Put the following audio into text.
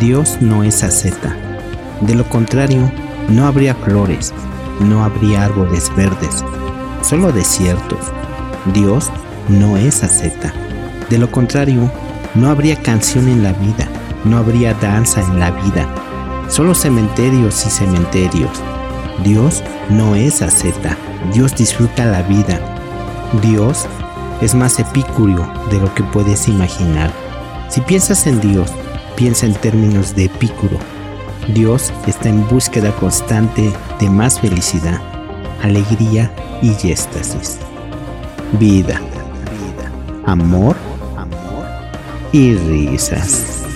Dios no es asceta. De lo contrario, no habría flores, no habría árboles verdes, solo desiertos. Dios no es asceta. De lo contrario, no habría canción en la vida, no habría danza en la vida, solo cementerios y cementerios. Dios no es asceta, Dios disfruta la vida. Dios es más epicúreo de lo que puedes imaginar. Si piensas en Dios, piensa en términos de epicuro. Dios está en búsqueda constante de más felicidad, alegría y éxtasis. Vida, amor, amor y risas.